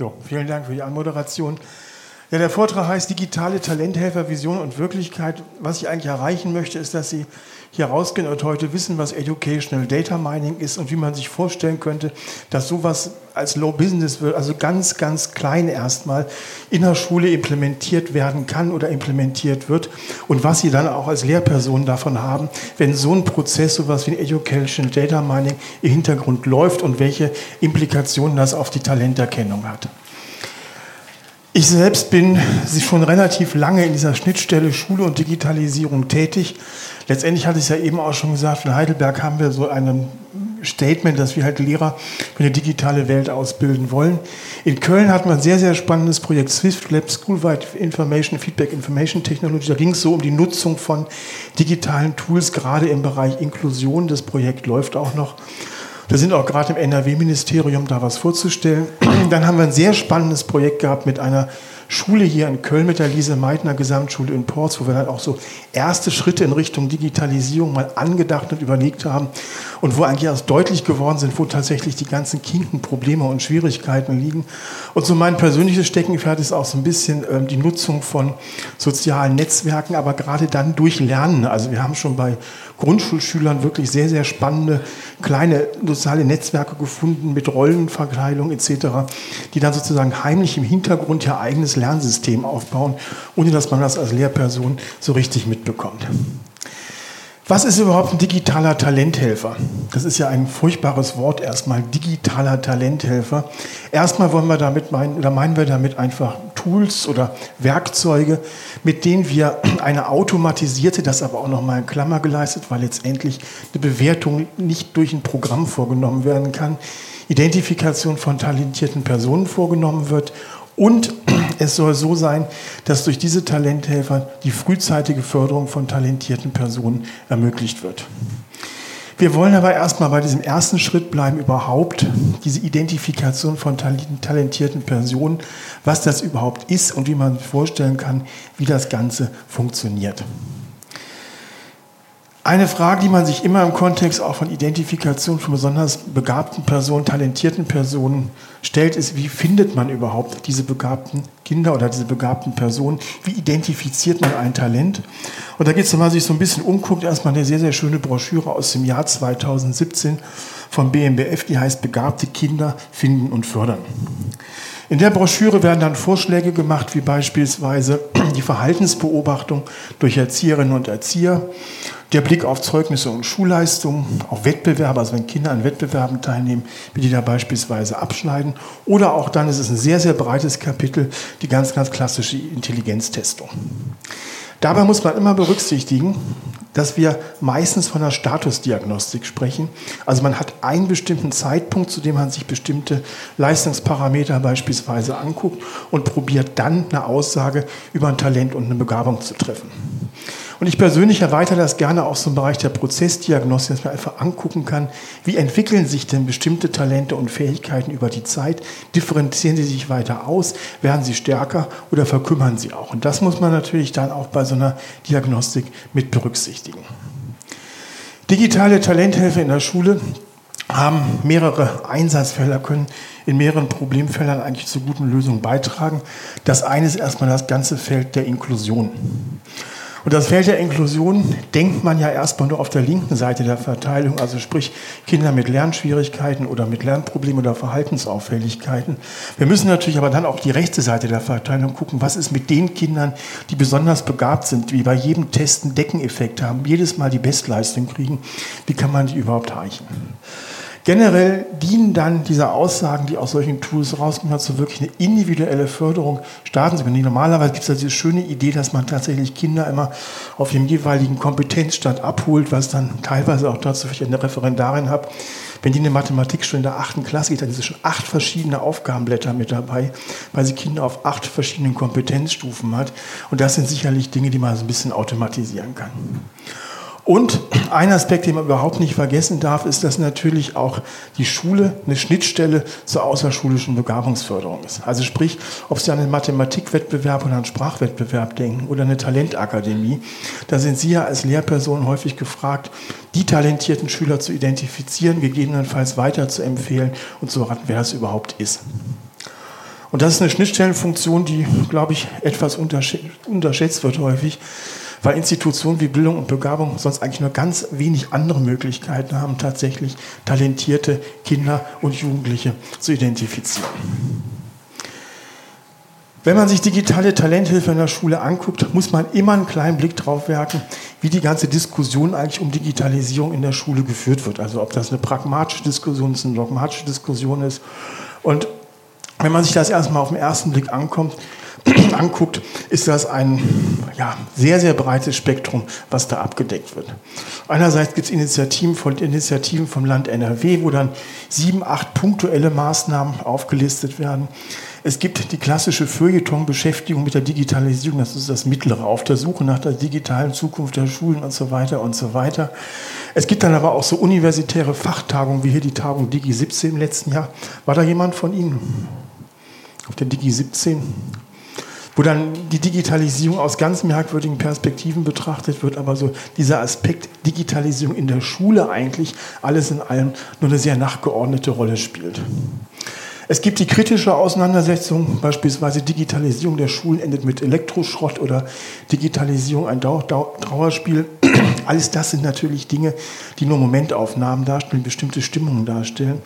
So, vielen Dank für die Anmoderation. Ja, der Vortrag heißt Digitale Talenthelfer, Vision und Wirklichkeit. Was ich eigentlich erreichen möchte, ist, dass Sie hier rausgehen und heute wissen, was Educational Data Mining ist und wie man sich vorstellen könnte, dass sowas als Low Business wird, also ganz, ganz klein erstmal in der Schule implementiert werden kann oder implementiert wird und was Sie dann auch als Lehrpersonen davon haben, wenn so ein Prozess, sowas wie ein Educational Data Mining im Hintergrund läuft und welche Implikationen das auf die Talenterkennung hat. Ich selbst bin schon relativ lange in dieser Schnittstelle Schule und Digitalisierung tätig. Letztendlich hatte ich es ja eben auch schon gesagt, in Heidelberg haben wir so ein Statement, dass wir halt Lehrer für eine digitale Welt ausbilden wollen. In Köln hatten wir ein sehr, sehr spannendes Projekt Swift Lab Schoolwide Information, Feedback Information Technology. Da ging es so um die Nutzung von digitalen Tools, gerade im Bereich Inklusion. Das Projekt läuft auch noch. Wir sind auch gerade im NRW-Ministerium, da was vorzustellen. Dann haben wir ein sehr spannendes Projekt gehabt mit einer Schule hier in Köln mit der Lise Meitner Gesamtschule in Ports, wo wir dann auch so erste Schritte in Richtung Digitalisierung mal angedacht und überlegt haben und wo eigentlich erst deutlich geworden sind, wo tatsächlich die ganzen kinken Probleme und Schwierigkeiten liegen. Und so mein persönliches Steckenpferd ist auch so ein bisschen äh, die Nutzung von sozialen Netzwerken, aber gerade dann durch Lernen. Also wir haben schon bei Grundschulschülern wirklich sehr, sehr spannende kleine soziale Netzwerke gefunden mit Rollenverkleidung etc., die dann sozusagen heimlich im Hintergrund ihr eigenes Lernsystem aufbauen, ohne dass man das als Lehrperson so richtig mitbekommt. Was ist überhaupt ein digitaler Talenthelfer? Das ist ja ein furchtbares Wort erstmal, digitaler Talenthelfer. Erstmal wollen wir damit meinen, oder meinen wir damit einfach Tools oder Werkzeuge, mit denen wir eine automatisierte, das aber auch nochmal in Klammer geleistet, weil letztendlich eine Bewertung nicht durch ein Programm vorgenommen werden kann, Identifikation von talentierten Personen vorgenommen wird und es soll so sein, dass durch diese Talenthelfer die frühzeitige Förderung von talentierten Personen ermöglicht wird. Wir wollen aber erstmal bei diesem ersten Schritt bleiben, überhaupt diese Identifikation von talentierten Personen, was das überhaupt ist und wie man sich vorstellen kann, wie das Ganze funktioniert. Eine Frage, die man sich immer im Kontext auch von Identifikation von besonders begabten Personen, talentierten Personen stellt, ist, wie findet man überhaupt diese begabten Kinder oder diese begabten Personen? Wie identifiziert man ein Talent? Und da geht es, wenn man sich so ein bisschen umguckt, erstmal eine sehr, sehr schöne Broschüre aus dem Jahr 2017 vom BMBF, die heißt Begabte Kinder finden und fördern. In der Broschüre werden dann Vorschläge gemacht, wie beispielsweise die Verhaltensbeobachtung durch Erzieherinnen und Erzieher, der Blick auf Zeugnisse und Schulleistungen, auf Wettbewerbe, also wenn Kinder an Wettbewerben teilnehmen, wie die da beispielsweise abschneiden. Oder auch dann ist es ein sehr, sehr breites Kapitel, die ganz, ganz klassische Intelligenztestung. Dabei muss man immer berücksichtigen, dass wir meistens von einer Statusdiagnostik sprechen. Also man hat einen bestimmten Zeitpunkt, zu dem man sich bestimmte Leistungsparameter beispielsweise anguckt und probiert dann eine Aussage über ein Talent und eine Begabung zu treffen. Und ich persönlich erweitere das gerne auch zum Bereich der Prozessdiagnostik, dass man einfach angucken kann, wie entwickeln sich denn bestimmte Talente und Fähigkeiten über die Zeit, differenzieren sie sich weiter aus, werden sie stärker oder verkümmern sie auch. Und das muss man natürlich dann auch bei so einer Diagnostik mit berücksichtigen. Digitale Talenthelfer in der Schule haben mehrere Einsatzfelder, können in mehreren Problemfeldern eigentlich zu guten Lösungen beitragen. Das eine ist erstmal das ganze Feld der Inklusion. Und das Feld der Inklusion denkt man ja erstmal nur auf der linken Seite der Verteilung, also sprich Kinder mit Lernschwierigkeiten oder mit Lernproblemen oder Verhaltensauffälligkeiten. Wir müssen natürlich aber dann auch die rechte Seite der Verteilung gucken, was ist mit den Kindern, die besonders begabt sind, die bei jedem Test einen Deckeneffekt haben, jedes Mal die Bestleistung kriegen, wie kann man die überhaupt erreichen? Generell dienen dann diese Aussagen, die aus solchen Tools rauskommen, dazu wirklich eine individuelle Förderung starten zu können. Normalerweise gibt es ja diese schöne Idee, dass man tatsächlich Kinder immer auf dem jeweiligen Kompetenzstand abholt, was dann teilweise auch dazu, wenn ich eine Referendarin habe, wenn die eine Mathematikstunde in der achten Klasse geht, dann sind schon acht verschiedene Aufgabenblätter mit dabei, weil sie Kinder auf acht verschiedenen Kompetenzstufen hat. Und das sind sicherlich Dinge, die man so ein bisschen automatisieren kann. Und ein Aspekt, den man überhaupt nicht vergessen darf, ist, dass natürlich auch die Schule eine Schnittstelle zur außerschulischen Begabungsförderung ist. Also sprich, ob Sie an einen Mathematikwettbewerb oder einen Sprachwettbewerb denken oder eine Talentakademie, da sind Sie ja als Lehrperson häufig gefragt, die talentierten Schüler zu identifizieren, gegebenenfalls weiter zu empfehlen und zu raten, wer es überhaupt ist. Und das ist eine Schnittstellenfunktion, die, glaube ich, etwas unterschätzt wird häufig, weil Institutionen wie Bildung und Begabung sonst eigentlich nur ganz wenig andere Möglichkeiten haben, tatsächlich talentierte Kinder und Jugendliche zu identifizieren. Wenn man sich digitale Talenthilfe in der Schule anguckt, muss man immer einen kleinen Blick drauf werfen, wie die ganze Diskussion eigentlich um Digitalisierung in der Schule geführt wird. Also ob das eine pragmatische Diskussion ist, eine dogmatische Diskussion ist. Und wenn man sich das erstmal auf den ersten Blick ankommt, anguckt, ist das ein ja, sehr, sehr breites Spektrum, was da abgedeckt wird. Einerseits gibt es Initiativen, Initiativen vom Land NRW, wo dann sieben, acht punktuelle Maßnahmen aufgelistet werden. Es gibt die klassische Feuilleton-Beschäftigung mit der Digitalisierung, das ist das Mittlere, auf der Suche nach der digitalen Zukunft der Schulen und so weiter und so weiter. Es gibt dann aber auch so universitäre Fachtagungen, wie hier die Tagung Digi 17 im letzten Jahr. War da jemand von Ihnen auf der Digi 17? Wo dann die Digitalisierung aus ganz merkwürdigen Perspektiven betrachtet wird, aber so dieser Aspekt Digitalisierung in der Schule eigentlich alles in allem nur eine sehr nachgeordnete Rolle spielt. Es gibt die kritische Auseinandersetzung, beispielsweise Digitalisierung der Schulen endet mit Elektroschrott oder Digitalisierung ein Dau Dau Trauerspiel. Alles das sind natürlich Dinge, die nur Momentaufnahmen darstellen, bestimmte Stimmungen darstellen.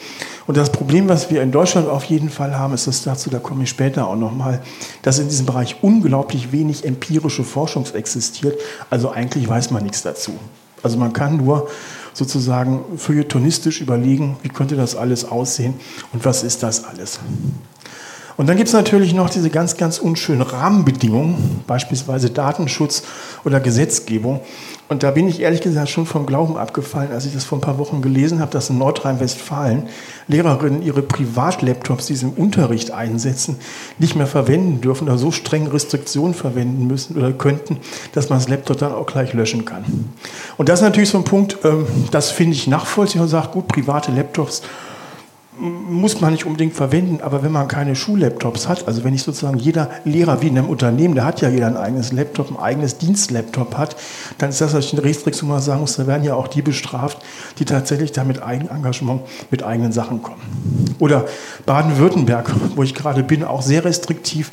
Und das Problem, was wir in Deutschland auf jeden Fall haben, ist das dazu, da komme ich später auch nochmal, dass in diesem Bereich unglaublich wenig empirische Forschung existiert. Also eigentlich weiß man nichts dazu. Also man kann nur sozusagen feuilletonistisch überlegen, wie könnte das alles aussehen und was ist das alles. Und dann gibt es natürlich noch diese ganz, ganz unschönen Rahmenbedingungen, beispielsweise Datenschutz oder Gesetzgebung. Und da bin ich ehrlich gesagt schon vom Glauben abgefallen, als ich das vor ein paar Wochen gelesen habe, dass in Nordrhein-Westfalen Lehrerinnen ihre Privatlaptops, die sie im Unterricht einsetzen, nicht mehr verwenden dürfen oder so streng Restriktionen verwenden müssen oder könnten, dass man das Laptop dann auch gleich löschen kann. Und das ist natürlich so ein Punkt, ähm, das finde ich nachvollziehbar und sagt, gut, private Laptops muss man nicht unbedingt verwenden, aber wenn man keine Schullaptops hat, also wenn ich sozusagen jeder Lehrer wie in einem Unternehmen, der hat ja jeder ein eigenes Laptop, ein eigenes Dienstlaptop hat, dann ist das natürlich eine Restriktion, wo man sagen muss, da werden ja auch die bestraft, die tatsächlich da mit Eigenengagement, mit eigenen Sachen kommen. Oder Baden-Württemberg, wo ich gerade bin, auch sehr restriktiv,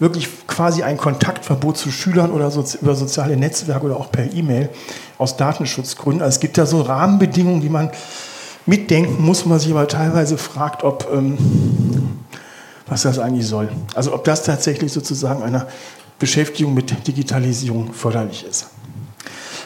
wirklich quasi ein Kontaktverbot zu Schülern oder so, über soziale Netzwerke oder auch per E-Mail aus Datenschutzgründen. Also es gibt ja so Rahmenbedingungen, die man mitdenken muss, man sich aber teilweise fragt, ob, ähm, was das eigentlich soll. Also ob das tatsächlich sozusagen einer Beschäftigung mit Digitalisierung förderlich ist.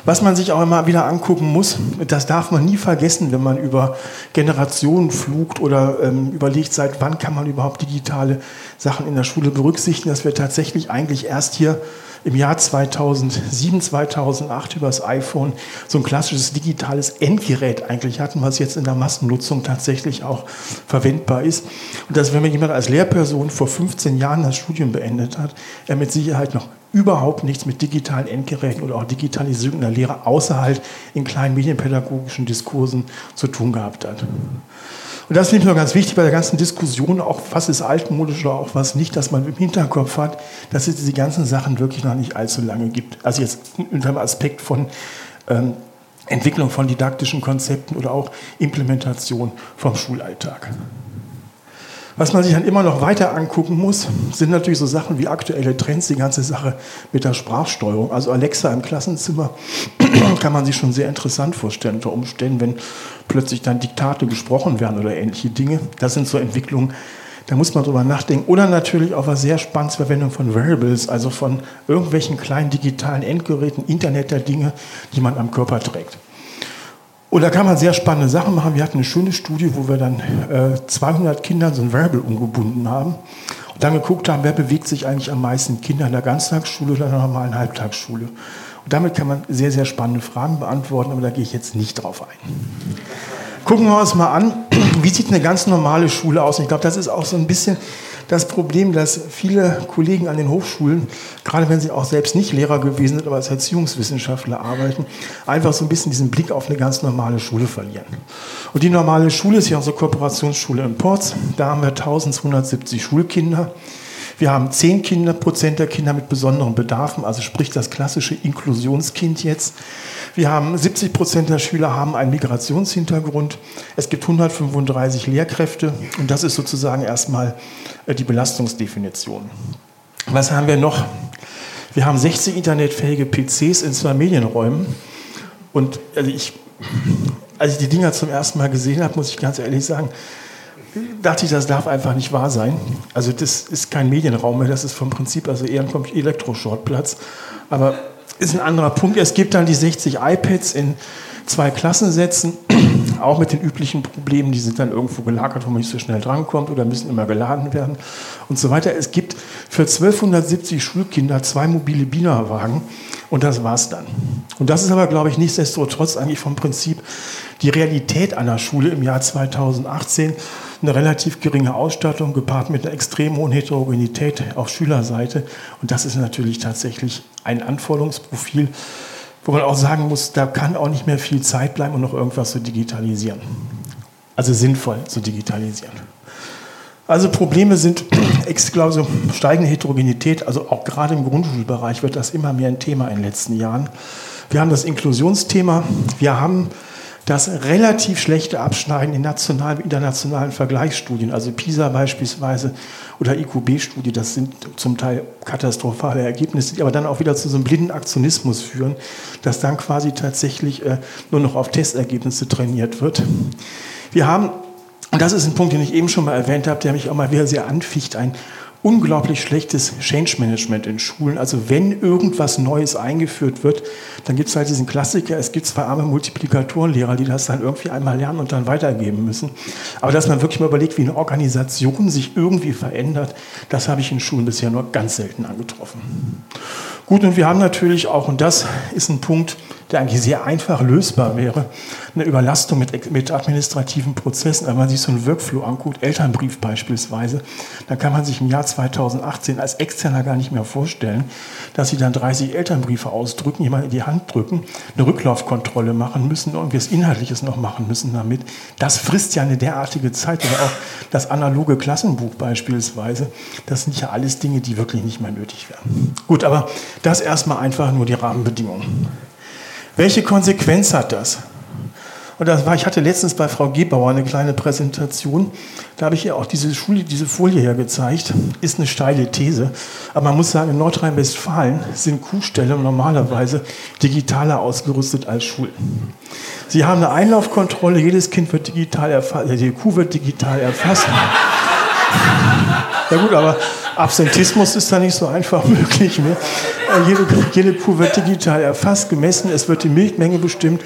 Was man sich auch immer wieder angucken muss, das darf man nie vergessen, wenn man über Generationen flugt oder ähm, überlegt, seit wann kann man überhaupt digitale Sachen in der Schule berücksichtigen, dass wir tatsächlich eigentlich erst hier im Jahr 2007, 2008 über das iPhone so ein klassisches digitales Endgerät eigentlich hatten, was jetzt in der Massennutzung tatsächlich auch verwendbar ist. Und dass, wenn man jemand als Lehrperson vor 15 Jahren das Studium beendet hat, er mit Sicherheit noch überhaupt nichts mit digitalen Endgeräten oder auch Digitalisierung in der Lehre außer halt in kleinen medienpädagogischen Diskursen zu tun gehabt hat. Und das finde ich noch ganz wichtig bei der ganzen Diskussion, auch was ist altmodisch oder auch was nicht, dass man im Hinterkopf hat, dass es diese ganzen Sachen wirklich noch nicht allzu lange gibt. Also jetzt unter dem Aspekt von ähm, Entwicklung von didaktischen Konzepten oder auch Implementation vom Schulalltag. Was man sich dann immer noch weiter angucken muss, sind natürlich so Sachen wie aktuelle Trends, die ganze Sache mit der Sprachsteuerung. Also Alexa im Klassenzimmer kann man sich schon sehr interessant vorstellen, unter Umständen, wenn plötzlich dann Diktate gesprochen werden oder ähnliche Dinge. Das sind so Entwicklungen, da muss man drüber nachdenken. Oder natürlich auch was sehr Spannendes, Verwendung von Wearables, also von irgendwelchen kleinen digitalen Endgeräten, Internet der Dinge, die man am Körper trägt. Und da kann man sehr spannende Sachen machen. Wir hatten eine schöne Studie, wo wir dann äh, 200 Kindern so ein Wearable umgebunden haben und dann geguckt haben, wer bewegt sich eigentlich am meisten, Kinder in der Ganztagsschule oder in der normalen Halbtagsschule. Und damit kann man sehr, sehr spannende Fragen beantworten, aber da gehe ich jetzt nicht drauf ein. Gucken wir uns mal an, wie sieht eine ganz normale Schule aus? Ich glaube, das ist auch so ein bisschen das Problem, dass viele Kollegen an den Hochschulen, gerade wenn sie auch selbst nicht Lehrer gewesen sind, aber als Erziehungswissenschaftler arbeiten, einfach so ein bisschen diesen Blick auf eine ganz normale Schule verlieren. Und die normale Schule ist ja unsere Kooperationsschule in Porz. Da haben wir 1270 Schulkinder. Wir haben 10 Kinder, Prozent der Kinder mit besonderen Bedarfen, also sprich das klassische Inklusionskind jetzt. Wir haben 70 Prozent der Schüler haben einen Migrationshintergrund. Es gibt 135 Lehrkräfte und das ist sozusagen erstmal äh, die Belastungsdefinition. Was haben wir noch? Wir haben 60 internetfähige PCs in zwei Medienräumen und also ich, als ich die Dinger zum ersten Mal gesehen habe, muss ich ganz ehrlich sagen, dachte ich, das darf einfach nicht wahr sein. Also das ist kein Medienraum mehr, das ist vom Prinzip also eher ein Elektroschortplatz. Aber ist ein anderer Punkt. Es gibt dann die 60 iPads in zwei Klassensätzen, auch mit den üblichen Problemen, die sind dann irgendwo gelagert, wo man nicht so schnell drankommt oder müssen immer geladen werden und so weiter. Es gibt für 1270 Schulkinder zwei mobile Bienenwagen und das war's dann. Und das ist aber, glaube ich, nichtsdestotrotz eigentlich vom Prinzip die Realität einer Schule im Jahr 2018 eine relativ geringe Ausstattung gepaart mit einer extrem hohen Heterogenität auf Schülerseite. Und das ist natürlich tatsächlich ein Anforderungsprofil, wo man auch sagen muss, da kann auch nicht mehr viel Zeit bleiben, um noch irgendwas zu digitalisieren. Also sinnvoll zu digitalisieren. Also Probleme sind, ich glaube, steigende Heterogenität, also auch gerade im Grundschulbereich wird das immer mehr ein Thema in den letzten Jahren. Wir haben das Inklusionsthema, wir haben das relativ schlechte Abschneiden in nationalen, internationalen Vergleichsstudien, also PISA beispielsweise oder IQB-Studie, das sind zum Teil katastrophale Ergebnisse, die aber dann auch wieder zu so einem blinden Aktionismus führen, dass dann quasi tatsächlich äh, nur noch auf Testergebnisse trainiert wird. Wir haben, und das ist ein Punkt, den ich eben schon mal erwähnt habe, der mich auch mal wieder sehr anficht, ein unglaublich schlechtes Change Management in Schulen. Also wenn irgendwas Neues eingeführt wird, dann gibt es halt diesen Klassiker, es gibt zwei arme Multiplikatorenlehrer, die das dann irgendwie einmal lernen und dann weitergeben müssen. Aber dass man wirklich mal überlegt, wie eine Organisation sich irgendwie verändert, das habe ich in Schulen bisher nur ganz selten angetroffen. Gut, und wir haben natürlich auch, und das ist ein Punkt, der eigentlich sehr einfach lösbar wäre, eine Überlastung mit, mit administrativen Prozessen. Wenn man sich so einen Workflow anguckt, Elternbrief beispielsweise, dann kann man sich im Jahr 2018 als Externer gar nicht mehr vorstellen, dass sie dann 30 Elternbriefe ausdrücken, jemand in die Hand drücken, eine Rücklaufkontrolle machen müssen, irgendwas Inhaltliches noch machen müssen damit. Das frisst ja eine derartige Zeit. Oder auch das analoge Klassenbuch beispielsweise. Das sind ja alles Dinge, die wirklich nicht mehr nötig wären. Gut, aber das erstmal einfach nur die Rahmenbedingungen. Welche Konsequenz hat das? Und das war, ich hatte letztens bei Frau Gebauer eine kleine Präsentation. Da habe ich ihr auch diese, Schule, diese Folie hier gezeigt. Ist eine steile These. Aber man muss sagen, in Nordrhein-Westfalen sind Kuhställe normalerweise digitaler ausgerüstet als Schulen. Sie haben eine Einlaufkontrolle, jedes Kind wird digital erfasst, die Kuh wird digital erfasst. Ja gut, aber Absentismus ist da nicht so einfach möglich. Ne? Jede, jede Kuh wird digital erfasst, gemessen, es wird die Milchmenge bestimmt,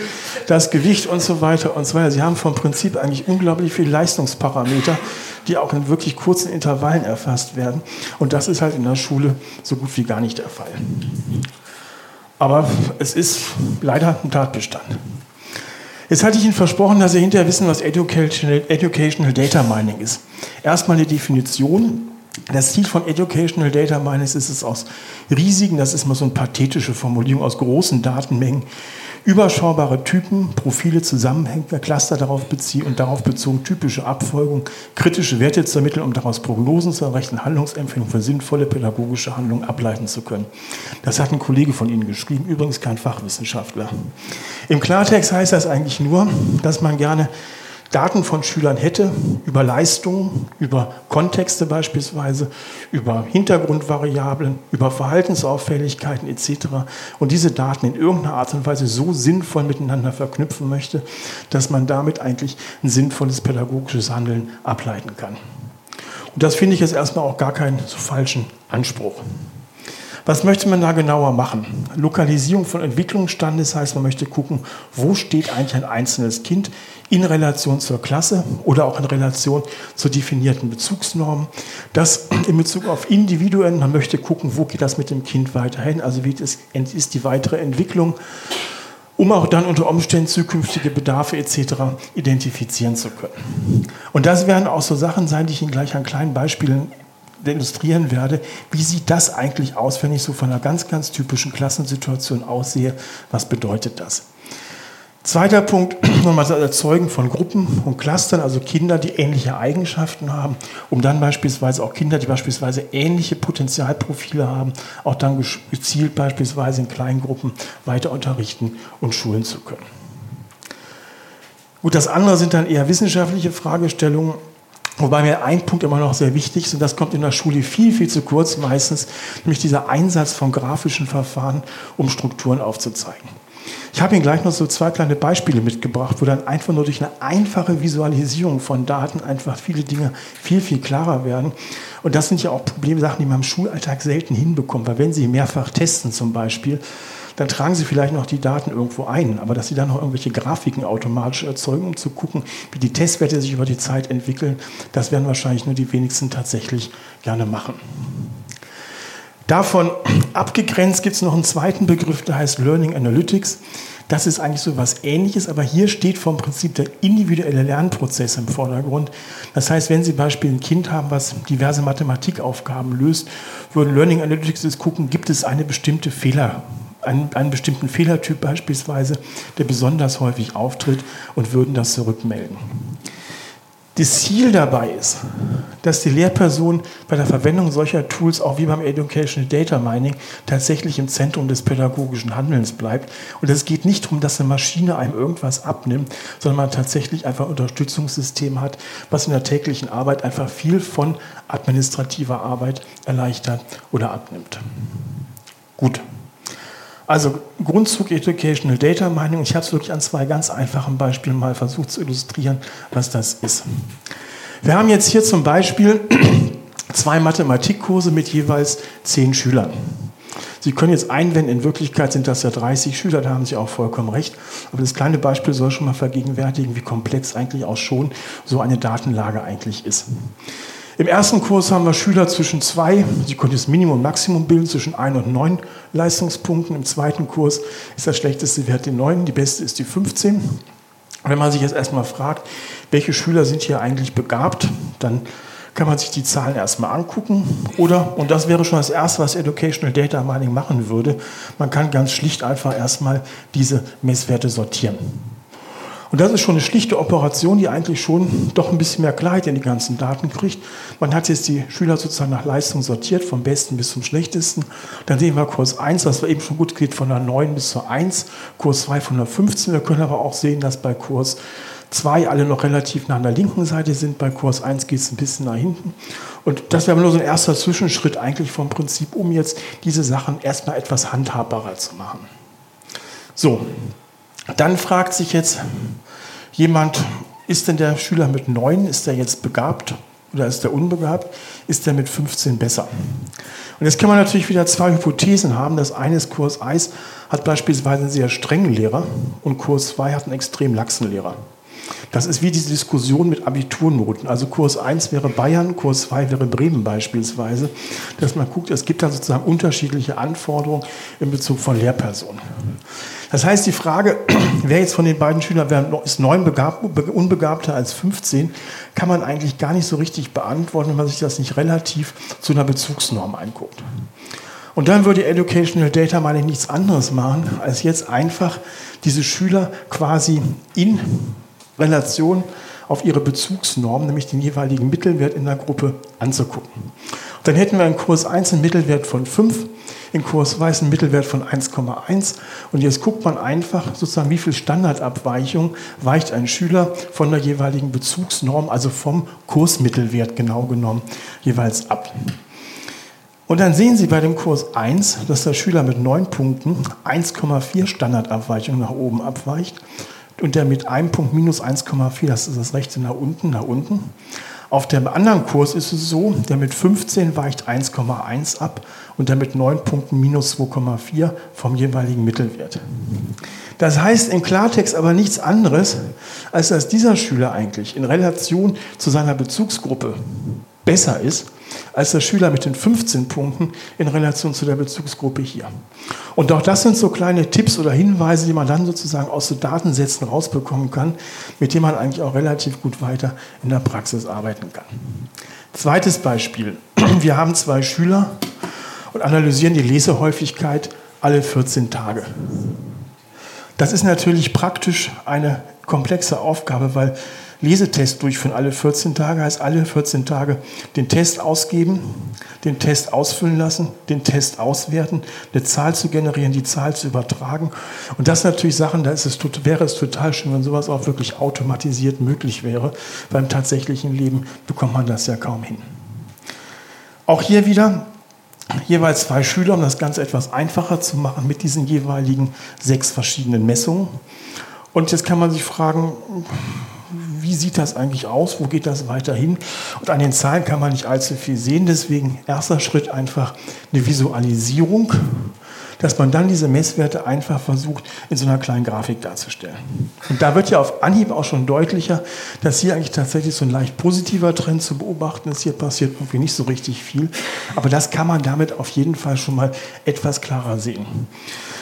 das Gewicht und so weiter und so weiter. Sie haben vom Prinzip eigentlich unglaublich viele Leistungsparameter, die auch in wirklich kurzen Intervallen erfasst werden. Und das ist halt in der Schule so gut wie gar nicht der Fall. Aber es ist leider ein Tatbestand. Jetzt hatte ich Ihnen versprochen, dass Sie hinterher wissen, was Educational, Educational Data Mining ist. Erstmal eine Definition. Das Ziel von Educational Data Mining ist es aus riesigen, das ist mal so eine pathetische Formulierung, aus großen Datenmengen überschaubare Typen, Profile, Zusammenhänge, Cluster darauf beziehen und darauf bezogen typische Abfolgen, kritische Werte zu ermitteln, um daraus Prognosen zu errechnen, Handlungsempfehlungen für sinnvolle pädagogische Handlungen ableiten zu können. Das hat ein Kollege von Ihnen geschrieben, übrigens kein Fachwissenschaftler. Im Klartext heißt das eigentlich nur, dass man gerne Daten von Schülern hätte, über Leistungen, über Kontexte beispielsweise, über Hintergrundvariablen, über Verhaltensauffälligkeiten etc. und diese Daten in irgendeiner Art und Weise so sinnvoll miteinander verknüpfen möchte, dass man damit eigentlich ein sinnvolles pädagogisches Handeln ableiten kann. Und das finde ich jetzt erstmal auch gar keinen so falschen Anspruch. Was möchte man da genauer machen? Lokalisierung von Entwicklungsstandes heißt, man möchte gucken, wo steht eigentlich ein einzelnes Kind in Relation zur Klasse oder auch in Relation zu definierten Bezugsnormen. Das in Bezug auf Individuen, man möchte gucken, wo geht das mit dem Kind weiterhin, also wie ist die weitere Entwicklung, um auch dann unter Umständen zukünftige Bedarfe etc. identifizieren zu können. Und das werden auch so Sachen sein, die ich Ihnen gleich an kleinen Beispielen illustrieren werde, wie sieht das eigentlich aus, wenn ich so von einer ganz, ganz typischen Klassensituation aussehe, was bedeutet das? Zweiter Punkt, nochmal das Erzeugen von Gruppen und Clustern, also Kinder, die ähnliche Eigenschaften haben, um dann beispielsweise auch Kinder, die beispielsweise ähnliche Potenzialprofile haben, auch dann gezielt beispielsweise in kleinen Gruppen weiter unterrichten und schulen zu können. Gut, das andere sind dann eher wissenschaftliche Fragestellungen, wobei mir ein Punkt immer noch sehr wichtig ist, und das kommt in der Schule viel, viel zu kurz meistens, nämlich dieser Einsatz von grafischen Verfahren, um Strukturen aufzuzeigen. Ich habe Ihnen gleich noch so zwei kleine Beispiele mitgebracht, wo dann einfach nur durch eine einfache Visualisierung von Daten einfach viele Dinge viel, viel klarer werden. Und das sind ja auch Problemsachen, die man im Schulalltag selten hinbekommt, weil wenn Sie mehrfach testen zum Beispiel, dann tragen Sie vielleicht noch die Daten irgendwo ein, aber dass Sie dann noch irgendwelche Grafiken automatisch erzeugen, um zu gucken, wie die Testwerte sich über die Zeit entwickeln, das werden wahrscheinlich nur die wenigsten tatsächlich gerne machen. Davon abgegrenzt gibt es noch einen zweiten Begriff, der heißt Learning Analytics. Das ist eigentlich so etwas Ähnliches, aber hier steht vom Prinzip der individuelle Lernprozess im Vordergrund. Das heißt, wenn Sie beispielsweise ein Kind haben, was diverse Mathematikaufgaben löst, würden Learning Analytics gucken, gibt es eine bestimmte Fehler, einen, einen bestimmten Fehlertyp beispielsweise, der besonders häufig auftritt und würden das zurückmelden. Das Ziel dabei ist, dass die Lehrperson bei der Verwendung solcher Tools, auch wie beim Educational Data Mining, tatsächlich im Zentrum des pädagogischen Handelns bleibt. Und es geht nicht darum, dass eine Maschine einem irgendwas abnimmt, sondern man tatsächlich einfach ein Unterstützungssystem hat, was in der täglichen Arbeit einfach viel von administrativer Arbeit erleichtert oder abnimmt. Gut. Also Grundzug Educational Data Mining. Ich habe es wirklich an zwei ganz einfachen Beispielen mal versucht zu illustrieren, was das ist. Wir haben jetzt hier zum Beispiel zwei Mathematikkurse mit jeweils zehn Schülern. Sie können jetzt einwenden, in Wirklichkeit sind das ja 30 Schüler, da haben Sie auch vollkommen recht. Aber das kleine Beispiel soll schon mal vergegenwärtigen, wie komplex eigentlich auch schon so eine Datenlage eigentlich ist. Im ersten Kurs haben wir Schüler zwischen zwei, Sie können das Minimum und Maximum bilden, zwischen ein und neun Leistungspunkten. Im zweiten Kurs ist der schlechteste Wert die neun, die beste ist die 15. Wenn man sich jetzt erstmal fragt, welche Schüler sind hier eigentlich begabt, dann kann man sich die Zahlen erstmal angucken. Oder, und das wäre schon das Erste, was Educational Data Mining machen würde, man kann ganz schlicht einfach erstmal diese Messwerte sortieren. Und das ist schon eine schlichte Operation, die eigentlich schon doch ein bisschen mehr Klarheit in die ganzen Daten kriegt. Man hat jetzt die Schüler sozusagen nach Leistung sortiert, vom besten bis zum schlechtesten. Dann sehen wir Kurs 1, was wir eben schon gut geht, von der 9 bis zur 1, Kurs 2 von der 15. Wir können aber auch sehen, dass bei Kurs 2 alle noch relativ nah an der linken Seite sind. Bei Kurs 1 geht es ein bisschen nach hinten. Und das wäre nur so ein erster Zwischenschritt eigentlich vom Prinzip, um jetzt diese Sachen erstmal etwas handhabbarer zu machen. So, dann fragt sich jetzt jemand, ist denn der Schüler mit 9, ist er jetzt begabt oder ist er unbegabt? Ist er mit 15 besser? Und jetzt kann man natürlich wieder zwei Hypothesen haben. Das eine ist, Kurs 1 hat beispielsweise einen sehr strengen Lehrer und Kurs 2 hat einen extrem laxen Lehrer. Das ist wie diese Diskussion mit Abiturnoten. Also Kurs 1 wäre Bayern, Kurs 2 wäre Bremen beispielsweise. Dass man guckt, es gibt da sozusagen unterschiedliche Anforderungen in Bezug von Lehrpersonen. Das heißt, die Frage, wer jetzt von den beiden Schülern ist neun begabt, unbegabter als 15, kann man eigentlich gar nicht so richtig beantworten, wenn man sich das nicht relativ zu einer Bezugsnorm anguckt. Und dann würde Educational Data Mining nichts anderes machen, als jetzt einfach diese Schüler quasi in Relation auf ihre Bezugsnorm, nämlich den jeweiligen Mittelwert in der Gruppe, anzugucken. Dann hätten wir in Kurs 1 einen Mittelwert von 5, in Kurs 2 einen Mittelwert von 1,1 und jetzt guckt man einfach sozusagen, wie viel Standardabweichung weicht ein Schüler von der jeweiligen Bezugsnorm, also vom Kursmittelwert genau genommen, jeweils ab. Und dann sehen Sie bei dem Kurs 1, dass der Schüler mit 9 Punkten 1,4 Standardabweichung nach oben abweicht und der mit einem Punkt minus 1,4, das ist das rechte nach unten, nach unten. Auf dem anderen Kurs ist es so, der mit 15 weicht 1,1 ab und der mit 9 Punkten minus 2,4 vom jeweiligen Mittelwert. Das heißt im Klartext aber nichts anderes, als dass dieser Schüler eigentlich in Relation zu seiner Bezugsgruppe besser ist als der Schüler mit den 15 Punkten in Relation zu der Bezugsgruppe hier. Und auch das sind so kleine Tipps oder Hinweise, die man dann sozusagen aus so Datensätzen rausbekommen kann, mit denen man eigentlich auch relativ gut weiter in der Praxis arbeiten kann. Zweites Beispiel. Wir haben zwei Schüler und analysieren die Lesehäufigkeit alle 14 Tage. Das ist natürlich praktisch eine komplexe Aufgabe, weil Lesetest durchführen alle 14 Tage heißt alle 14 Tage den Test ausgeben, den Test ausfüllen lassen, den Test auswerten, eine Zahl zu generieren, die Zahl zu übertragen. Und das sind natürlich Sachen, da ist es, wäre es total schön, wenn sowas auch wirklich automatisiert möglich wäre. Beim tatsächlichen Leben bekommt man das ja kaum hin. Auch hier wieder jeweils zwei Schüler, um das Ganze etwas einfacher zu machen mit diesen jeweiligen sechs verschiedenen Messungen. Und jetzt kann man sich fragen, wie sieht das eigentlich aus, wo geht das weiter hin? Und an den Zahlen kann man nicht allzu viel sehen, deswegen erster Schritt einfach eine Visualisierung, dass man dann diese Messwerte einfach versucht, in so einer kleinen Grafik darzustellen. Und da wird ja auf Anhieb auch schon deutlicher, dass hier eigentlich tatsächlich so ein leicht positiver Trend zu beobachten ist. Hier passiert irgendwie nicht so richtig viel, aber das kann man damit auf jeden Fall schon mal etwas klarer sehen.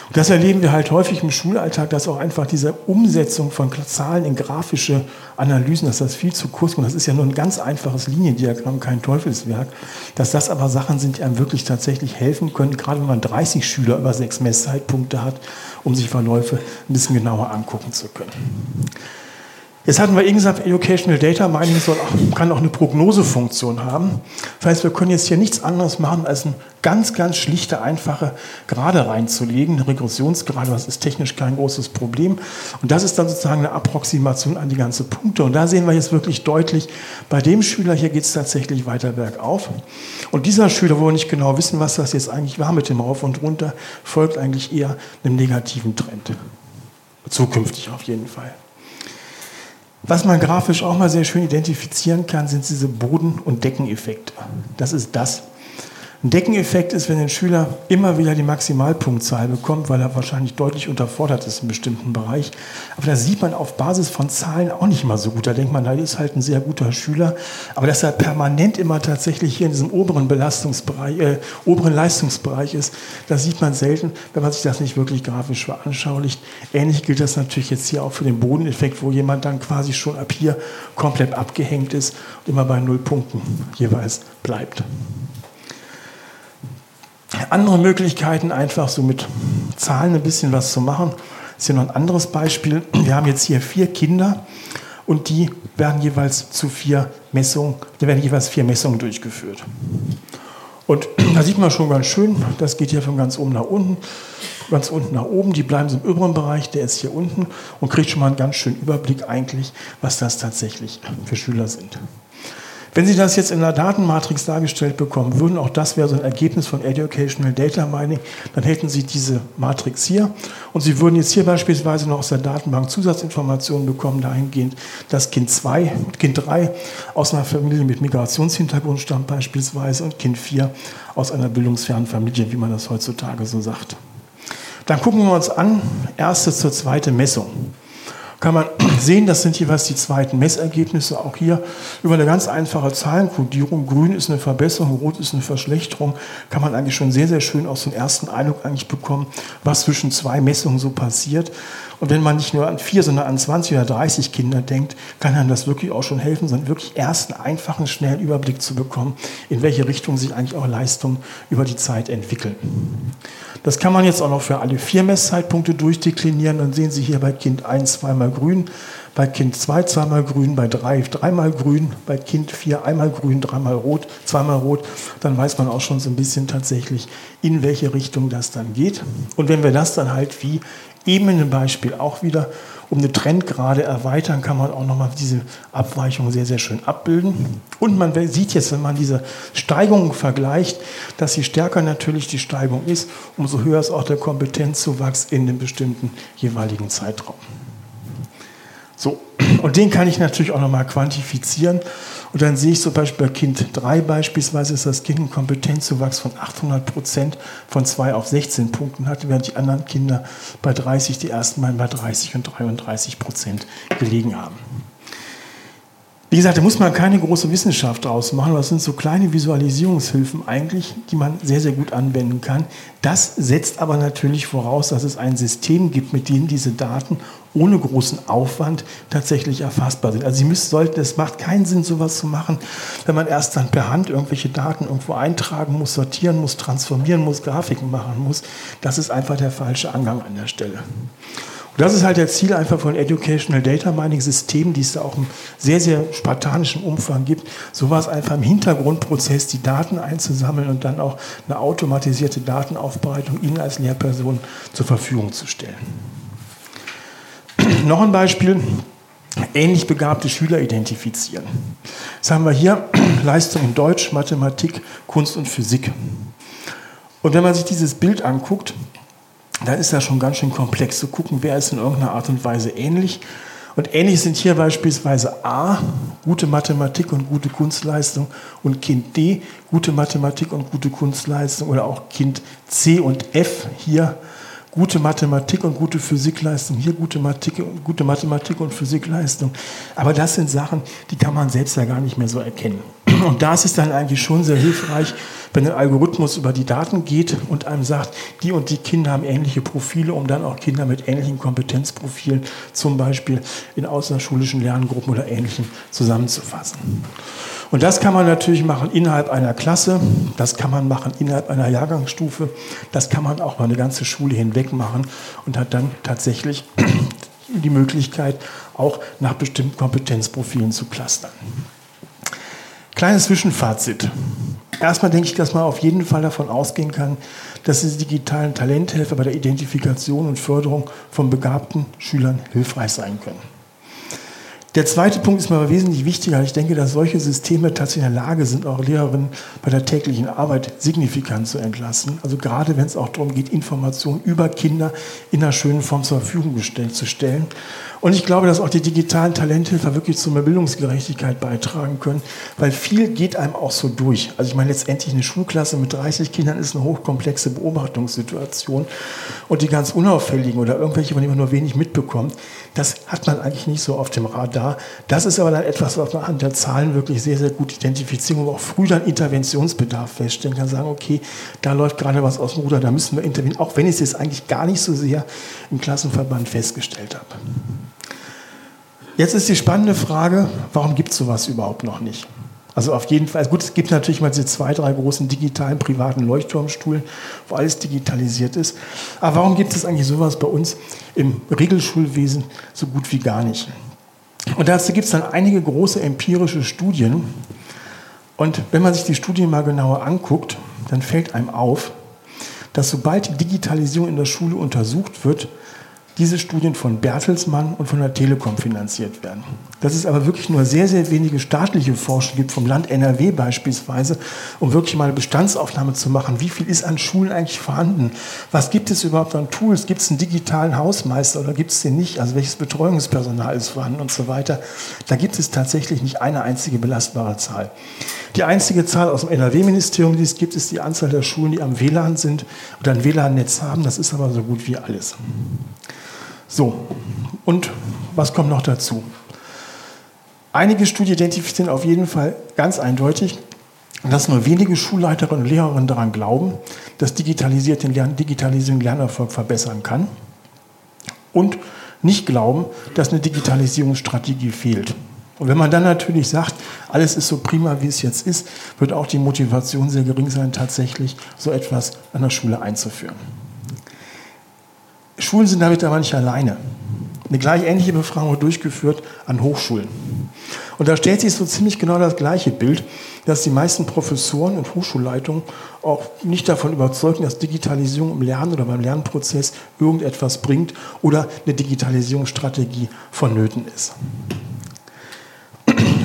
Und das erleben wir halt häufig im Schulalltag, dass auch einfach diese Umsetzung von Zahlen in grafische Analysen, dass das viel zu kurz kommt. Das ist ja nur ein ganz einfaches Liniendiagramm, kein Teufelswerk. Dass das aber Sachen sind, die einem wirklich tatsächlich helfen können, gerade wenn man 30 Schüler über sechs Messzeitpunkte hat, um sich Verläufe ein bisschen genauer angucken zu können. Jetzt hatten wir eben gesagt, Educational Data Mining soll kann auch eine Prognosefunktion haben. Das heißt, wir können jetzt hier nichts anderes machen, als eine ganz, ganz schlichte, einfache Gerade reinzulegen. Eine Regressionsgerade, das ist technisch kein großes Problem. Und das ist dann sozusagen eine Approximation an die ganze Punkte. Und da sehen wir jetzt wirklich deutlich, bei dem Schüler hier geht es tatsächlich weiter bergauf. Und dieser Schüler, wo wir nicht genau wissen, was das jetzt eigentlich war mit dem Rauf und Runter, folgt eigentlich eher einem negativen Trend. Zukünftig auf jeden Fall. Was man grafisch auch mal sehr schön identifizieren kann, sind diese Boden- und Deckeneffekte. Das ist das, ein Deckeneffekt ist, wenn ein Schüler immer wieder die Maximalpunktzahl bekommt, weil er wahrscheinlich deutlich unterfordert ist einem bestimmten Bereich. Aber da sieht man auf Basis von Zahlen auch nicht mal so gut. Da denkt man, da ist halt ein sehr guter Schüler. Aber dass er permanent immer tatsächlich hier in diesem oberen Belastungsbereich, äh, oberen Leistungsbereich ist, das sieht man selten, wenn man sich das nicht wirklich grafisch veranschaulicht. Ähnlich gilt das natürlich jetzt hier auch für den Bodeneffekt, wo jemand dann quasi schon ab hier komplett abgehängt ist und immer bei null Punkten jeweils bleibt. Andere Möglichkeiten, einfach so mit Zahlen ein bisschen was zu machen. Das ist hier noch ein anderes Beispiel. Wir haben jetzt hier vier Kinder und die werden jeweils zu vier Messungen, da werden jeweils vier Messungen durchgeführt. Und da sieht man schon ganz schön, das geht hier von ganz oben nach unten, ganz unten nach oben. Die bleiben so im oberen Bereich, der ist hier unten und kriegt schon mal einen ganz schönen Überblick eigentlich, was das tatsächlich für Schüler sind. Wenn Sie das jetzt in einer Datenmatrix dargestellt bekommen würden, auch das wäre so ein Ergebnis von Educational Data Mining, dann hätten Sie diese Matrix hier und Sie würden jetzt hier beispielsweise noch aus der Datenbank Zusatzinformationen bekommen, dahingehend, dass Kind 2, Kind 3 aus einer Familie mit Migrationshintergrund stammt beispielsweise und Kind 4 aus einer bildungsfernen Familie, wie man das heutzutage so sagt. Dann gucken wir uns an, erste zur zweiten Messung kann man sehen, das sind jeweils die zweiten Messergebnisse, auch hier über eine ganz einfache Zahlenkodierung. Grün ist eine Verbesserung, rot ist eine Verschlechterung. Kann man eigentlich schon sehr, sehr schön aus dem ersten Eindruck eigentlich bekommen, was zwischen zwei Messungen so passiert. Und wenn man nicht nur an vier, sondern an 20 oder 30 Kinder denkt, kann einem das wirklich auch schon helfen, so einen wirklich ersten, einfachen, schnellen Überblick zu bekommen, in welche Richtung sich eigentlich auch Leistungen über die Zeit entwickeln. Das kann man jetzt auch noch für alle vier Messzeitpunkte durchdeklinieren. Dann sehen Sie hier bei Kind 1 zweimal grün, bei Kind 2 zweimal grün, bei 3 dreimal grün, bei Kind 4 einmal grün, dreimal rot, zweimal rot. Dann weiß man auch schon so ein bisschen tatsächlich, in welche Richtung das dann geht. Und wenn wir das dann halt wie eben in dem Beispiel auch wieder um eine Trendgrade erweitern, kann man auch nochmal diese Abweichung sehr, sehr schön abbilden. Und man sieht jetzt, wenn man diese Steigungen vergleicht, dass je stärker natürlich die Steigung ist, umso höher ist auch der Kompetenzzuwachs in dem bestimmten jeweiligen Zeitraum. So, und den kann ich natürlich auch nochmal quantifizieren. Und dann sehe ich zum Beispiel bei Kind 3 beispielsweise, dass das Kind einen Kompetenzzuwachs von 800 Prozent von 2 auf 16 Punkten hatte, während die anderen Kinder bei 30, die ersten Mal bei 30 und 33 Prozent gelegen haben. Wie gesagt, da muss man keine große Wissenschaft draus machen. Das sind so kleine Visualisierungshilfen eigentlich, die man sehr, sehr gut anwenden kann. Das setzt aber natürlich voraus, dass es ein System gibt, mit dem diese Daten ohne großen Aufwand tatsächlich erfassbar sind. Also Sie müssen, sollten, es macht keinen Sinn, sowas zu machen, wenn man erst dann per Hand irgendwelche Daten irgendwo eintragen muss, sortieren muss, transformieren muss, Grafiken machen muss. Das ist einfach der falsche Angang an der Stelle. Und das ist halt der Ziel einfach von Educational Data Mining Systemen, die es da auch im sehr, sehr spartanischen Umfang gibt, sowas einfach im Hintergrundprozess die Daten einzusammeln und dann auch eine automatisierte Datenaufbereitung Ihnen als Lehrperson zur Verfügung zu stellen. Noch ein Beispiel, ähnlich begabte Schüler identifizieren. Jetzt haben wir hier Leistung in Deutsch, Mathematik, Kunst und Physik. Und wenn man sich dieses Bild anguckt, dann ist das schon ganz schön komplex zu gucken, wer ist in irgendeiner Art und Weise ähnlich. Und ähnlich sind hier beispielsweise A, gute Mathematik und gute Kunstleistung und Kind D, gute Mathematik und gute Kunstleistung oder auch Kind C und F hier gute Mathematik und gute Physikleistung, hier gute Mathematik, gute Mathematik und Physikleistung. Aber das sind Sachen, die kann man selbst ja gar nicht mehr so erkennen. Und da ist dann eigentlich schon sehr hilfreich, wenn ein Algorithmus über die Daten geht und einem sagt, die und die Kinder haben ähnliche Profile, um dann auch Kinder mit ähnlichen Kompetenzprofilen zum Beispiel in außerschulischen Lerngruppen oder Ähnlichem zusammenzufassen. Und das kann man natürlich machen innerhalb einer Klasse, das kann man machen innerhalb einer Jahrgangsstufe, das kann man auch mal eine ganze Schule hinweg machen und hat dann tatsächlich die Möglichkeit, auch nach bestimmten Kompetenzprofilen zu clustern. Kleines Zwischenfazit. Erstmal denke ich, dass man auf jeden Fall davon ausgehen kann, dass diese digitalen Talenthelfer bei der Identifikation und Förderung von begabten Schülern hilfreich sein können. Der zweite Punkt ist mir aber wesentlich wichtiger. Ich denke, dass solche Systeme tatsächlich in der Lage sind, auch Lehrerinnen bei der täglichen Arbeit signifikant zu entlassen. Also gerade wenn es auch darum geht, Informationen über Kinder in einer schönen Form zur Verfügung gestellt, zu stellen. Und ich glaube, dass auch die digitalen Talenthilfer wirklich zur Bildungsgerechtigkeit beitragen können, weil viel geht einem auch so durch. Also ich meine, letztendlich eine Schulklasse mit 30 Kindern ist eine hochkomplexe Beobachtungssituation. Und die ganz unauffälligen oder irgendwelche, von denen man nur wenig mitbekommt, das hat man eigentlich nicht so auf dem Radar. Das ist aber dann etwas, was man an der Zahlen wirklich sehr, sehr gut identifizieren und auch früh dann Interventionsbedarf feststellen kann, sagen, okay, da läuft gerade was aus dem Ruder, da müssen wir intervenieren, auch wenn ich es jetzt eigentlich gar nicht so sehr im Klassenverband festgestellt habe. Jetzt ist die spannende Frage, warum gibt es sowas überhaupt noch nicht? Also auf jeden Fall, gut, es gibt natürlich mal diese zwei, drei großen digitalen privaten Leuchtturmstuhlen, wo alles digitalisiert ist. Aber warum gibt es eigentlich sowas bei uns im Regelschulwesen so gut wie gar nicht? Und dazu gibt es dann einige große empirische Studien. Und wenn man sich die Studien mal genauer anguckt, dann fällt einem auf, dass sobald die Digitalisierung in der Schule untersucht wird, diese Studien von Bertelsmann und von der Telekom finanziert werden. Dass es aber wirklich nur sehr, sehr wenige staatliche Forschung gibt, vom Land NRW beispielsweise, um wirklich mal eine Bestandsaufnahme zu machen. Wie viel ist an Schulen eigentlich vorhanden? Was gibt es überhaupt an Tools? Gibt es einen digitalen Hausmeister oder gibt es den nicht? Also welches Betreuungspersonal ist vorhanden und so weiter? Da gibt es tatsächlich nicht eine einzige belastbare Zahl. Die einzige Zahl aus dem NRW-Ministerium, die es gibt, ist die Anzahl der Schulen, die am WLAN sind oder ein WLAN-Netz haben. Das ist aber so gut wie alles. So, und was kommt noch dazu? Einige Studien identifizieren auf jeden Fall ganz eindeutig, dass nur wenige Schulleiterinnen und Lehrerinnen daran glauben, dass digitalisiert den Lern Digitalisierung Lernerfolg verbessern kann und nicht glauben, dass eine Digitalisierungsstrategie fehlt. Und wenn man dann natürlich sagt, alles ist so prima, wie es jetzt ist, wird auch die Motivation sehr gering sein, tatsächlich so etwas an der Schule einzuführen. Schulen sind damit aber nicht alleine. Eine gleich ähnliche Befragung wird durchgeführt an Hochschulen. Und da stellt sich so ziemlich genau das gleiche Bild, dass die meisten Professoren und Hochschulleitungen auch nicht davon überzeugt sind, dass Digitalisierung im Lernen oder beim Lernprozess irgendetwas bringt oder eine Digitalisierungsstrategie vonnöten ist.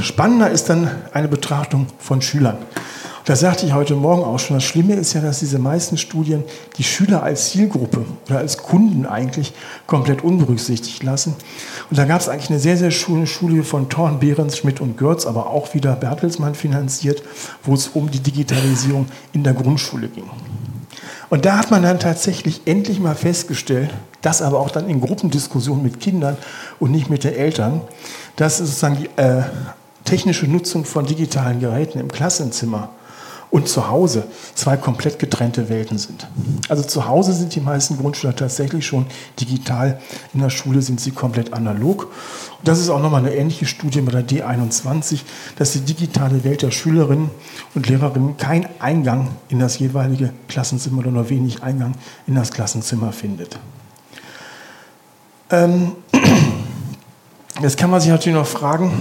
Spannender ist dann eine Betrachtung von Schülern. Das sagte ich heute Morgen auch schon. Das Schlimme ist ja, dass diese meisten Studien die Schüler als Zielgruppe oder als Kunden eigentlich komplett unberücksichtigt lassen. Und da gab es eigentlich eine sehr, sehr schöne Schule von Thorn, Behrens, Schmidt und Görz, aber auch wieder Bertelsmann finanziert, wo es um die Digitalisierung in der Grundschule ging. Und da hat man dann tatsächlich endlich mal festgestellt, das aber auch dann in Gruppendiskussionen mit Kindern und nicht mit den Eltern, dass sozusagen die äh, technische Nutzung von digitalen Geräten im Klassenzimmer und zu Hause zwei komplett getrennte Welten sind. Also zu Hause sind die meisten Grundschüler tatsächlich schon digital, in der Schule sind sie komplett analog. Das ist auch nochmal eine ähnliche Studie bei der D21, dass die digitale Welt der Schülerinnen und Lehrerinnen keinen Eingang in das jeweilige Klassenzimmer oder nur wenig Eingang in das Klassenzimmer findet. Ähm, jetzt kann man sich natürlich noch fragen,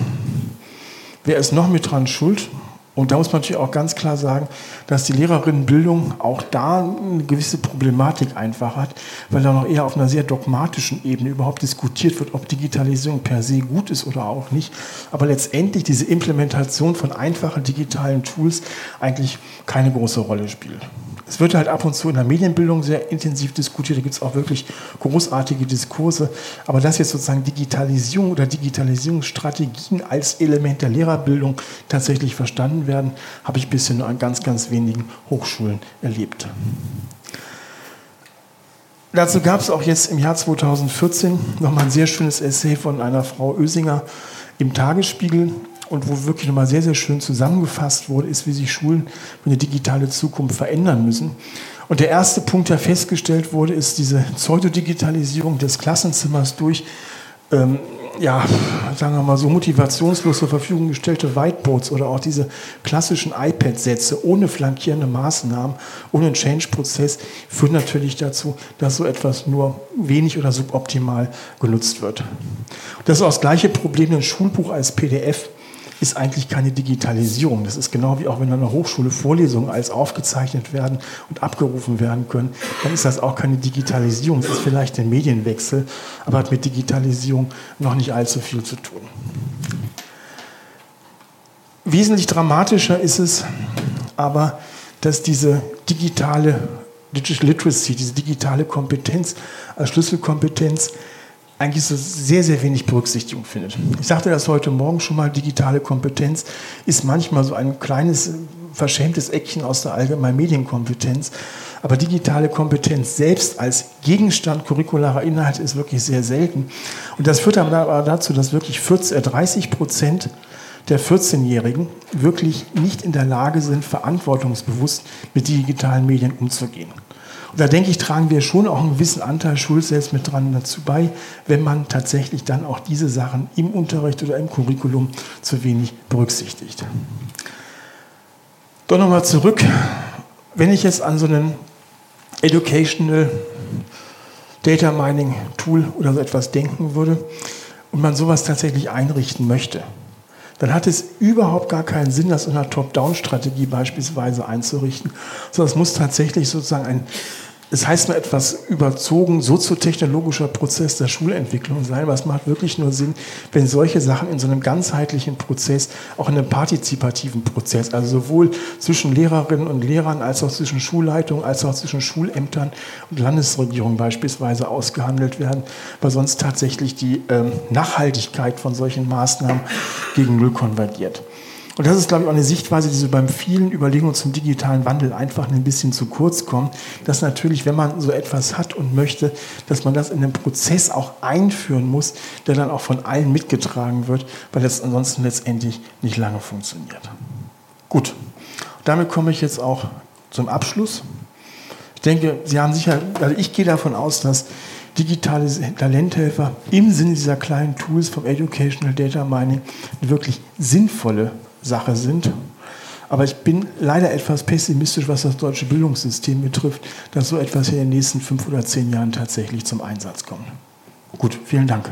wer ist noch mit dran schuld? Und da muss man natürlich auch ganz klar sagen, dass die Lehrerinnenbildung auch da eine gewisse Problematik einfach hat, weil da noch eher auf einer sehr dogmatischen Ebene überhaupt diskutiert wird, ob Digitalisierung per se gut ist oder auch nicht. Aber letztendlich diese Implementation von einfachen digitalen Tools eigentlich keine große Rolle spielt. Es wird halt ab und zu in der Medienbildung sehr intensiv diskutiert, da gibt es auch wirklich großartige Diskurse. Aber dass jetzt sozusagen Digitalisierung oder Digitalisierungsstrategien als Element der Lehrerbildung tatsächlich verstanden werden, habe ich bisher nur an ganz, ganz wenigen Hochschulen erlebt. Dazu gab es auch jetzt im Jahr 2014 nochmal ein sehr schönes Essay von einer Frau Ösinger im Tagesspiegel und wo wirklich nochmal sehr, sehr schön zusammengefasst wurde, ist, wie sich Schulen für eine digitale Zukunft verändern müssen. Und der erste Punkt, der festgestellt wurde, ist diese Pseudodigitalisierung des Klassenzimmers durch ähm, ja, sagen wir mal so motivationslos zur Verfügung gestellte Whiteboards oder auch diese klassischen iPad-Sätze ohne flankierende Maßnahmen, ohne Change-Prozess, führen natürlich dazu, dass so etwas nur wenig oder suboptimal genutzt wird. Das ist auch das gleiche Problem, ein Schulbuch als PDF ist eigentlich keine Digitalisierung. Das ist genau wie auch wenn an einer Hochschule Vorlesungen als aufgezeichnet werden und abgerufen werden können, dann ist das auch keine Digitalisierung. Das ist vielleicht ein Medienwechsel, aber hat mit Digitalisierung noch nicht allzu viel zu tun. Wesentlich dramatischer ist es aber, dass diese digitale Digital Literacy, diese digitale Kompetenz als Schlüsselkompetenz eigentlich so sehr, sehr wenig Berücksichtigung findet. Ich sagte das heute Morgen schon mal, digitale Kompetenz ist manchmal so ein kleines, verschämtes Eckchen aus der allgemeinen Medienkompetenz. Aber digitale Kompetenz selbst als Gegenstand curricularer Inhalte ist wirklich sehr selten. Und das führt aber dazu, dass wirklich 40, 30 äh, Prozent der 14-Jährigen wirklich nicht in der Lage sind, verantwortungsbewusst mit digitalen Medien umzugehen. Und da denke ich, tragen wir schon auch einen gewissen Anteil Schuld selbst mit dran dazu bei, wenn man tatsächlich dann auch diese Sachen im Unterricht oder im Curriculum zu wenig berücksichtigt. Doch nochmal zurück, wenn ich jetzt an so einen Educational Data Mining Tool oder so etwas denken würde und man sowas tatsächlich einrichten möchte, dann hat es überhaupt gar keinen Sinn, das in einer Top-Down-Strategie beispielsweise einzurichten, sondern es muss tatsächlich sozusagen ein es heißt nur etwas überzogen, soziotechnologischer Prozess der Schulentwicklung sein, aber es macht wirklich nur Sinn, wenn solche Sachen in so einem ganzheitlichen Prozess, auch in einem partizipativen Prozess, also sowohl zwischen Lehrerinnen und Lehrern als auch zwischen Schulleitungen, als auch zwischen Schulämtern und Landesregierungen beispielsweise ausgehandelt werden, weil sonst tatsächlich die ähm, Nachhaltigkeit von solchen Maßnahmen gegen Null konvergiert. Und das ist, glaube ich, auch eine Sichtweise, die so beim vielen Überlegungen zum digitalen Wandel einfach ein bisschen zu kurz kommt. Dass natürlich, wenn man so etwas hat und möchte, dass man das in den Prozess auch einführen muss, der dann auch von allen mitgetragen wird, weil das ansonsten letztendlich nicht lange funktioniert. Gut, damit komme ich jetzt auch zum Abschluss. Ich denke, Sie haben sicher, also ich gehe davon aus, dass digitale Talenthelfer im Sinne dieser kleinen Tools vom Educational Data Mining wirklich sinnvolle Sache sind. Aber ich bin leider etwas pessimistisch, was das deutsche Bildungssystem betrifft, dass so etwas in den nächsten fünf oder zehn Jahren tatsächlich zum Einsatz kommt. Gut, vielen Dank.